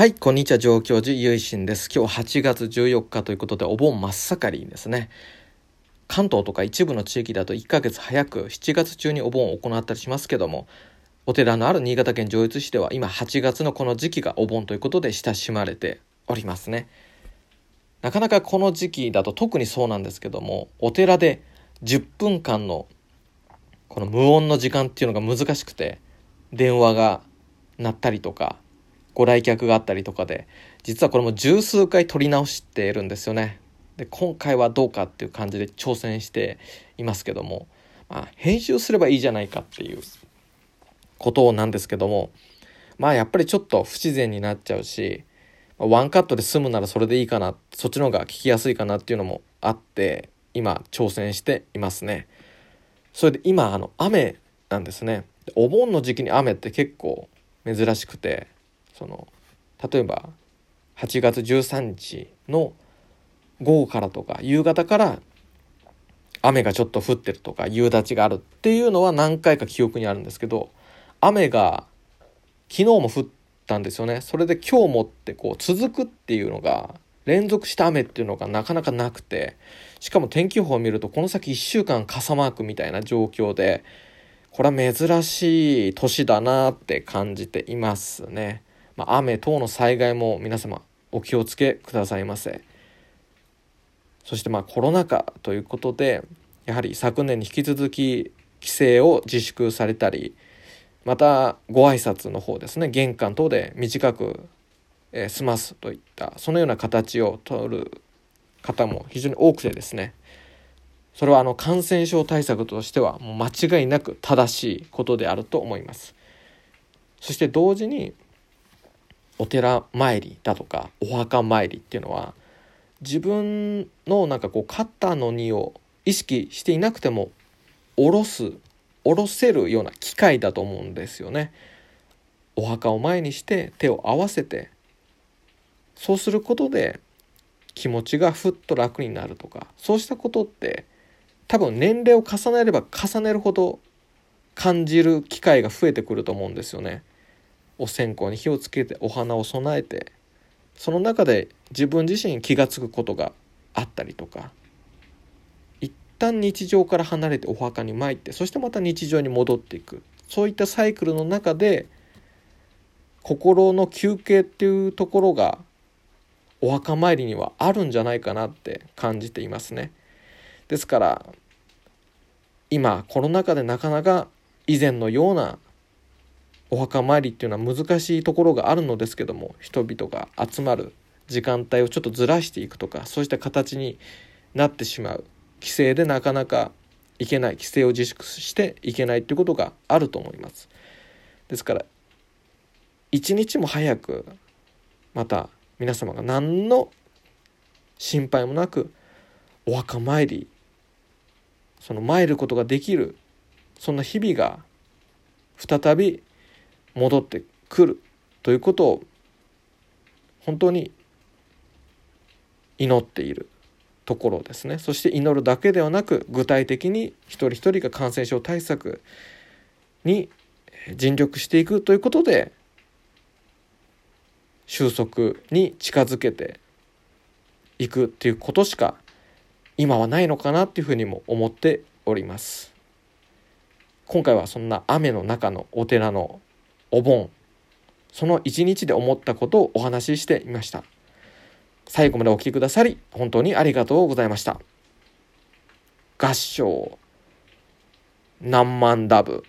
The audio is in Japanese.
はい、こんにちは、上京寺ゆいしんです。今日8月14日ということで、お盆真っ盛りですね。関東とか一部の地域だと1ヶ月早く7月中にお盆を行ったりしますけども、お寺のある新潟県上越市では今8月のこの時期がお盆ということで親しまれておりますね。なかなかこの時期だと特にそうなんですけども、お寺で10分間のこの無音の時間っていうのが難しくて、電話が鳴ったりとか、ご来客があったりとかで実はこれも十数回撮り直しているんですよね。で今回はどうかっていう感じで挑戦していますけども、まあ、編集すればいいじゃないかっていうことなんですけどもまあやっぱりちょっと不自然になっちゃうしワンカットで済むならそれでいいかなそっちの方が聞きやすいかなっていうのもあって今挑戦していますね。それで今あの雨なんですね。お盆の時期に雨って結構珍しくてその例えば8月13日の午後からとか夕方から雨がちょっと降ってるとか夕立があるっていうのは何回か記憶にあるんですけど雨が昨日も降ったんですよねそれで今日もってこう続くっていうのが連続した雨っていうのがなかなかなくてしかも天気予報を見るとこの先1週間傘マークみたいな状況でこれは珍しい年だなって感じていますね。ま、雨等の災害も皆様お気をつけくださいませ。そしてまあコロナ禍ということでやはり昨年に引き続き規制を自粛されたりまたご挨拶の方ですね玄関等で短く、済ますといったそのような形をとる方も非常に多くてですねそれはあの感染症対策としてはもう間違いなく正しいことであると思います。そして同時にお寺参りだとかお墓参りっていうのは自分のなんかこう肩の荷を意識していなくても下ろす下ろせるような機会だと思うんですよね。お墓を前にして手を合わせてそうすることで気持ちがふっと楽になるとかそうしたことって多分年齢を重ねれば重ねるほど感じる機会が増えてくると思うんですよね。お線香に火をつけてお花を供えてその中で自分自身気が付くことがあったりとか一旦日常から離れてお墓に参ってそしてまた日常に戻っていくそういったサイクルの中で心の休憩っていうところがお墓参りにはあるんじゃないかなって感じていますね。ですから今コロナ禍でなかなか以前のようなお墓参りっていうのは難しいところがあるのですけども人々が集まる時間帯をちょっとずらしていくとかそうした形になってしまう。規制でなかなかいけない。規制を自粛していけないっていうことがあると思います。ですから一日も早くまた皆様が何の心配もなくお墓参りその参ることができるそんな日々が再び戻ってくるということを本当に祈っているところですね。そして祈るだけではなく具体的に一人一人が感染症対策に尽力していくということで収束に近づけていくっていうことしか今はないのかなっていうふうにも思っております。今回はそんな雨の中のお寺のお盆。その一日で思ったことをお話ししてみました。最後までお聴きくださり本当にありがとうございました。合唱。何万ダブ。